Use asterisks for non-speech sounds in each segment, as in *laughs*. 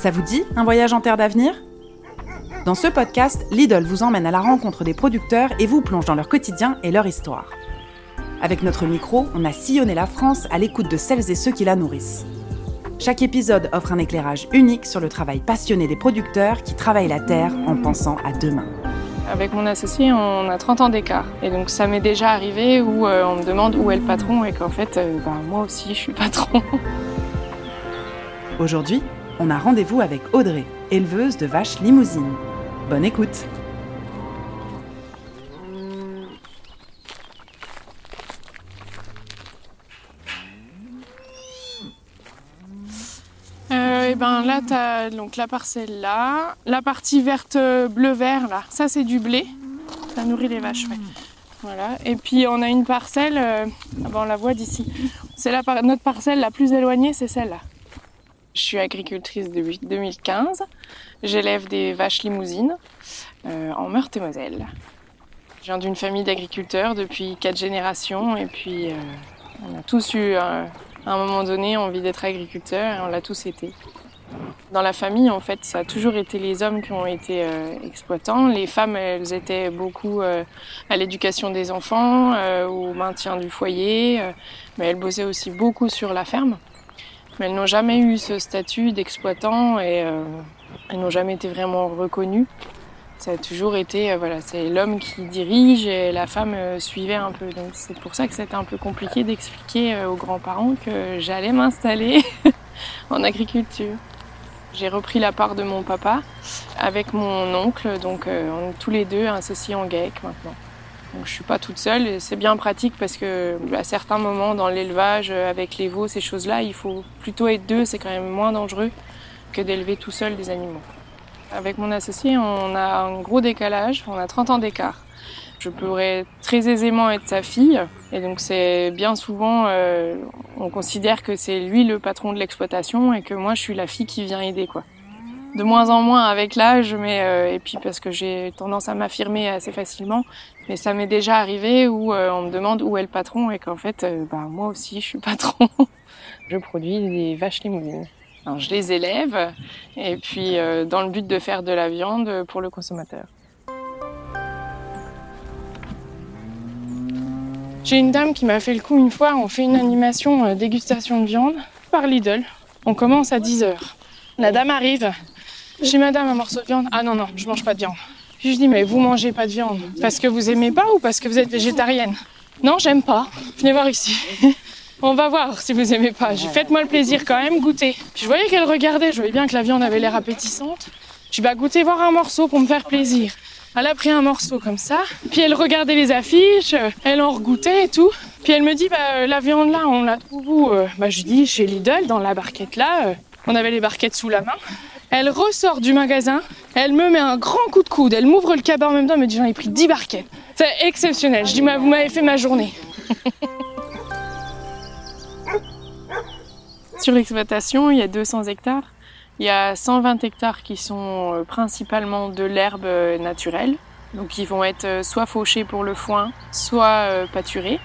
Ça vous dit un voyage en terre d'avenir? Dans ce podcast, Lidl vous emmène à la rencontre des producteurs et vous plonge dans leur quotidien et leur histoire. Avec notre micro, on a sillonné la France à l'écoute de celles et ceux qui la nourrissent. Chaque épisode offre un éclairage unique sur le travail passionné des producteurs qui travaillent la terre en pensant à demain. Avec mon associé, on a 30 ans d'écart. Et donc ça m'est déjà arrivé où euh, on me demande où est le patron et qu'en fait, euh, bah, moi aussi, je suis patron. Aujourd'hui, on a rendez-vous avec Audrey, éleveuse de vaches limousines. Bonne écoute Euh, et ben là, tu as donc la parcelle là, la partie verte euh, bleu-vert là, ça c'est du blé. Ça nourrit les vaches. Voilà. Et puis on a une parcelle, ah ben, on la voit d'ici. C'est par- notre parcelle la plus éloignée, c'est celle-là. Je suis agricultrice depuis 2015. J'élève des vaches limousines euh, en Meurthe-et-Moselle. Je viens d'une famille d'agriculteurs depuis quatre générations et puis euh, on a tous eu euh, à un moment donné envie d'être agriculteur et on l'a tous été. Dans la famille, en fait, ça a toujours été les hommes qui ont été exploitants. Les femmes, elles étaient beaucoup à l'éducation des enfants, au maintien du foyer, mais elles bossaient aussi beaucoup sur la ferme. Mais elles n'ont jamais eu ce statut d'exploitant et euh, elles n'ont jamais été vraiment reconnues. Ça a toujours été, euh, voilà, c'est l'homme qui dirige et la femme euh, suivait un peu. Donc c'est pour ça que c'était un peu compliqué d'expliquer aux grands-parents que j'allais m'installer *laughs* en agriculture. J'ai repris la part de mon papa avec mon oncle, donc on tous les deux associés en GAEC maintenant. Donc je suis pas toute seule et c'est bien pratique parce que à certains moments dans l'élevage, euh, avec les veaux, ces choses-là, il faut plutôt être deux, c'est quand même moins dangereux que d'élever tout seul des animaux. Avec mon associé, on a un gros décalage, on a 30 ans d'écart. Je pourrais très aisément être sa fille, et donc c'est bien souvent, euh, on considère que c'est lui le patron de l'exploitation et que moi je suis la fille qui vient aider, quoi. De moins en moins avec l'âge, mais euh, et puis parce que j'ai tendance à m'affirmer assez facilement, mais ça m'est déjà arrivé où euh, on me demande où est le patron et qu'en fait, euh, bah, moi aussi je suis patron. *laughs* je produis des vaches limousines. Alors, je les élève et puis dans le but de faire de la viande pour le consommateur. J'ai une dame qui m'a fait le coup une fois, on fait une animation dégustation de viande par Lidl. On commence à 10h. La dame arrive. J'ai madame un morceau de viande. Ah non, non, je mange pas de viande. Je lui dis mais vous mangez pas de viande parce que vous aimez pas ou parce que vous êtes végétarienne? Non, j'aime pas. Venez voir ici. *laughs* On va voir si vous aimez pas. Faites-moi le plaisir quand même, goûtez. Puis je voyais qu'elle regardait, je voyais bien que la viande avait l'air appétissante. Je dis bah goûtez voir un morceau pour me faire plaisir. Elle a pris un morceau comme ça, puis elle regardait les affiches, euh, elle en regoûtait et tout. Puis elle me dit bah euh, la viande là, on la trouve où Euh, Bah je dis chez Lidl dans la barquette là. On avait les barquettes sous la main. Elle ressort du magasin, elle me met un grand coup de coude, elle m'ouvre le cabas en même temps, elle me dit j'en ai pris 10 barquettes. C'est exceptionnel. Je dis vous m'avez fait ma journée. *laughs* Sur l'exploitation, il y a 200 hectares. Il y a 120 hectares qui sont euh, principalement de l'herbe euh, naturelle. Donc ils vont être euh, soit fauchés pour le foin, soit pâturés.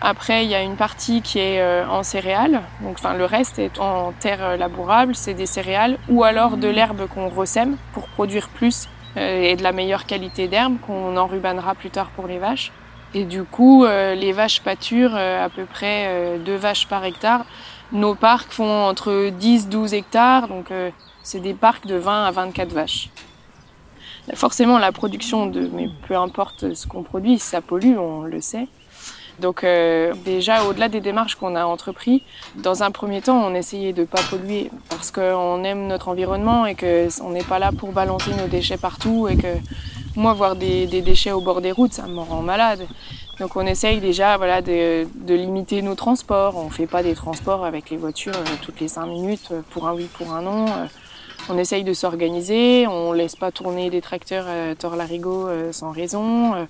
Après, il y a une partie qui est euh, en céréales. Donc enfin le reste est en terre euh, labourable, c'est des céréales ou alors de l'herbe qu'on ressème pour produire plus euh, et de la meilleure qualité d'herbe qu'on enrubanera plus tard pour les vaches. Et du coup, euh, les vaches pâturent euh, à peu près euh, deux vaches par hectare. Nos parcs font entre 10-12 hectares, donc euh, c'est des parcs de 20 à 24 vaches. Forcément, la production de, mais peu importe ce qu'on produit, ça pollue, on le sait. Donc euh, déjà, au-delà des démarches qu'on a entrepris, dans un premier temps, on essayait de pas polluer parce qu'on aime notre environnement et que on n'est pas là pour balancer nos déchets partout et que moi, voir des, déchets au bord des routes, ça me rend malade. Donc on essaye déjà voilà, de, limiter nos transports. On fait pas des transports avec les voitures euh, toutes les cinq minutes euh, pour un oui, pour un non. On essaye de s'organiser, on laisse pas tourner des tracteurs euh, tort larigot euh, sans raison. Euh,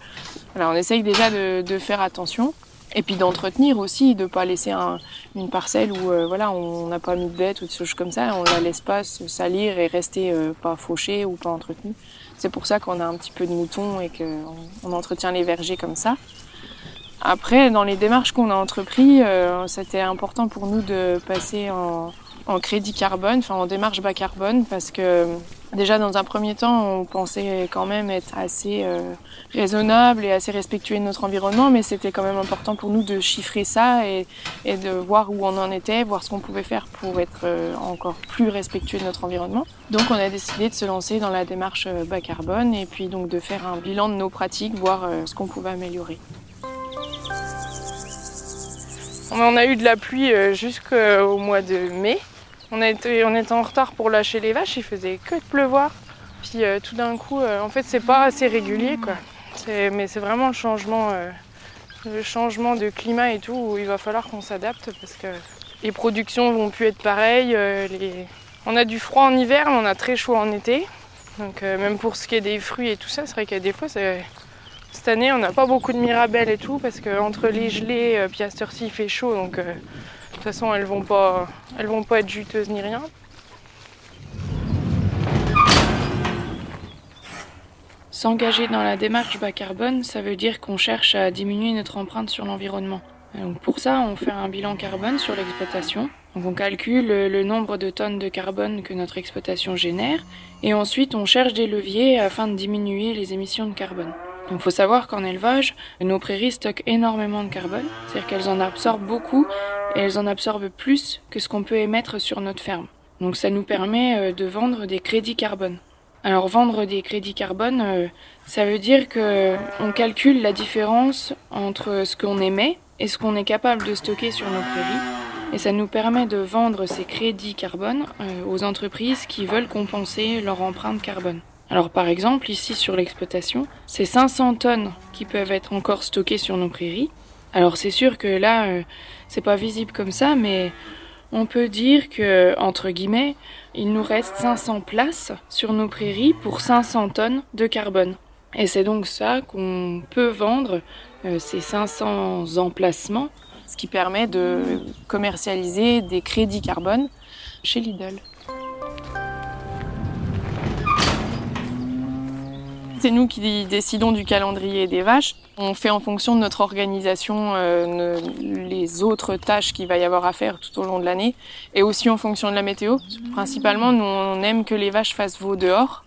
Voilà, on essaye déjà de, de faire attention. Et puis d'entretenir aussi, de pas laisser un- une parcelle où euh, voilà, on n'a pas mis de bête ou des choses comme ça, on la laisse pas se salir et rester euh, pas fauchée ou pas entretenue. C'est pour ça qu'on a un petit peu de moutons et qu'on on entretient les vergers comme ça. Après, dans les démarches qu'on a entreprises, euh, c'était important pour nous de passer en, en crédit carbone, enfin en démarche bas carbone, parce que déjà dans un premier temps, on pensait quand même être assez euh, raisonnable et assez respectueux de notre environnement, mais c'était quand même important pour nous de chiffrer ça et, de voir où on en était, voir ce qu'on pouvait faire pour être euh, encore plus respectueux de notre environnement. Donc on a décidé de se lancer dans la démarche euh, bas carbone et puis donc de faire un bilan de nos pratiques, voir ce qu'on pouvait améliorer. On a eu de la pluie jusqu'au mois de mai. On, était, en retard pour lâcher les vaches, il faisait que de pleuvoir. Puis euh, tout d'un coup, euh, en fait, c'est pas assez régulier, quoi. Mais c'est vraiment le changement, euh, le changement de climat et tout, où il va falloir qu'on s'adapte parce que les productions vont plus être pareilles. On a du froid en hiver, mais on a très chaud en été. Donc même pour ce qui est des fruits et tout ça, c'est vrai qu'il y a des fois, cette année, on n'a pas beaucoup de mirabelles et tout, parce qu'entre les gelées, puis à cette heure-ci, il fait chaud, façon, elles vont pas, elles vont pas être juteuses ni rien. S'engager dans la démarche bas carbone, ça veut dire qu'on cherche à diminuer notre empreinte sur l'environnement. pour ça, on fait un bilan carbone sur l'exploitation. on calcule le nombre de tonnes de carbone que notre exploitation génère et ensuite on cherche des leviers afin de diminuer les émissions de carbone. Il faut savoir qu'en élevage, nos prairies stockent énormément de carbone, c'est-à-dire qu'elles en absorbent beaucoup elles en absorbent plus que ce qu'on peut émettre sur notre ferme. Donc ça nous permet euh, de vendre des crédits carbone. Alors vendre des crédits carbone, euh, ça veut dire que on calcule la différence entre ce qu'on émet et ce qu'on est capable de stocker sur nos prairies. Et ça nous permet de vendre ces crédits carbone euh, aux entreprises qui veulent compenser leur empreinte carbone. Alors par exemple, ici sur l'exploitation, c'est 500 tonnes qui peuvent être encore stockées sur nos prairies. Alors c'est sûr que là, euh, c'est pas visible comme ça, mais on peut dire que, entre guillemets, il nous reste 500 places sur nos prairies pour 500 tonnes de carbone. Et c'est donc ça qu'on peut vendre, euh, ces 500 emplacements, ce qui permet de commercialiser des crédits carbone chez Lidl. C'est nous qui décidons du calendrier des vaches. On fait en fonction de notre organisation euh, les autres tâches qu'il va y avoir à faire tout au long de l'année et aussi en fonction de la météo. Principalement, nous, on aime que les vaches fassent veau dehors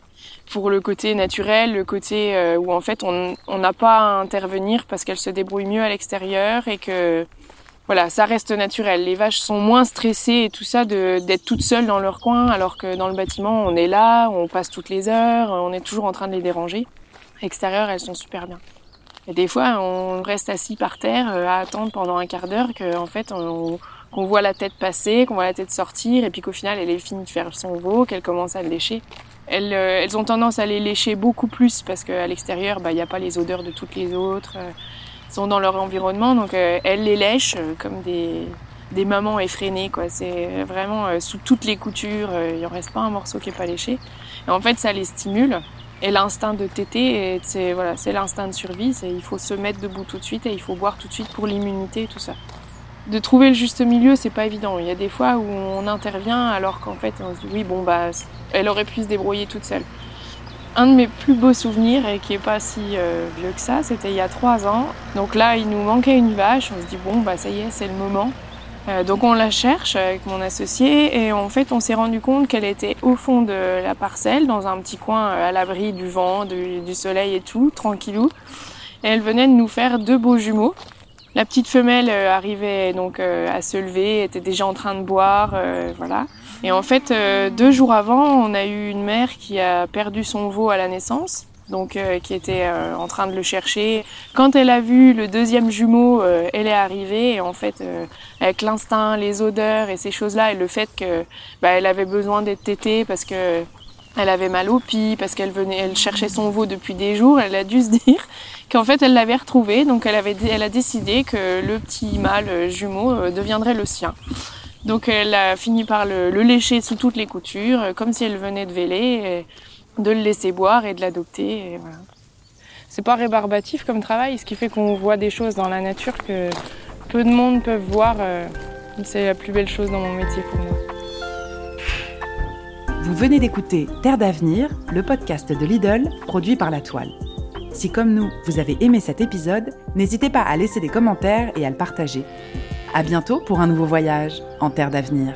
pour le côté naturel, le côté euh, où en fait on n'a pas à intervenir parce qu'elles se débrouillent mieux à l'extérieur et que voilà, ça reste naturel. Les vaches sont moins stressées et tout ça d'être toutes seules dans leur coin, alors que dans le bâtiment, on est là, on passe toutes les heures, on est toujours en train de les déranger. À l'extérieur, elles sont super bien. Et des fois, on reste assis par terre euh, à attendre pendant un quart d'heure qu'en fait, on, qu'on voit la tête passer, qu'on voit la tête sortir, et puis qu'au final, elle est finie de faire son veau, qu'elle commence à le lécher. Elles, euh, elles, ont tendance à les lécher beaucoup plus parce qu'à l'extérieur, bah, il n'y a pas les odeurs de toutes les autres. Euh, sont dans leur environnement, donc euh, elles les lèchent euh, comme des, des mamans effrénées. Quoi. C'est vraiment euh, sous toutes les coutures, il n'y en reste pas un morceau qui n'est pas léché. Et en fait, ça les stimule. Et l'instinct de téter, c'est voilà, c'est l'instinct de survie. C'est il faut se mettre debout tout de suite et il faut boire tout de suite pour l'immunité et tout ça. De trouver le juste milieu, c'est pas évident. Il y a des fois où on intervient alors qu'en fait on se dit oui bon bah elle aurait pu se débrouiller toute seule. Un de mes plus beaux souvenirs, et qui est pas si euh, vieux que ça, c'était il y a trois ans. Donc là, il nous manquait une vache. On se dit, bon, bah ça y est, c'est le moment. Euh, donc on la cherche avec mon associé et en fait on s'est rendu compte qu'elle était au fond de la parcelle, dans un petit coin euh, à l'abri du vent, du, soleil et tout, tranquillou. Et elle venait de nous faire deux beaux jumeaux. La petite femelle arrivait donc à se lever, était déjà en train de boire, voilà. Et en fait, euh, deux jours avant, on a eu une mère qui a perdu son veau à la naissance, donc euh, qui était euh, en train de le chercher. Quand elle a vu le deuxième jumeau, elle est arrivée et en fait, avec l'instinct, les odeurs et ces choses-là, et le fait que bah, elle avait besoin d'être tétée parce que elle avait mal au pied, parce qu'elle venait, elle cherchait son veau depuis des jours. Elle a dû se *laughs* dire qu'en fait, elle l'avait retrouvé, donc elle avait, elle a décidé que le petit mâle jumeau deviendrait le sien. Donc elle a fini par le, lécher sous toutes les coutures, euh, comme si elle venait de véler, de le laisser boire et de l'adopter. Voilà. C'est pas rébarbatif comme travail, ce qui fait qu'on voit des choses dans la nature que peu de monde peuvent voir. Euh, c'est la plus belle chose dans mon métier pour moi. Vous venez d'écouter Terre d'avenir, le podcast de Lidl produit par La Toile. Si comme nous, vous avez aimé cet épisode, n'hésitez pas à laisser des commentaires et à le partager. À bientôt pour un nouveau voyage en terre d'avenir.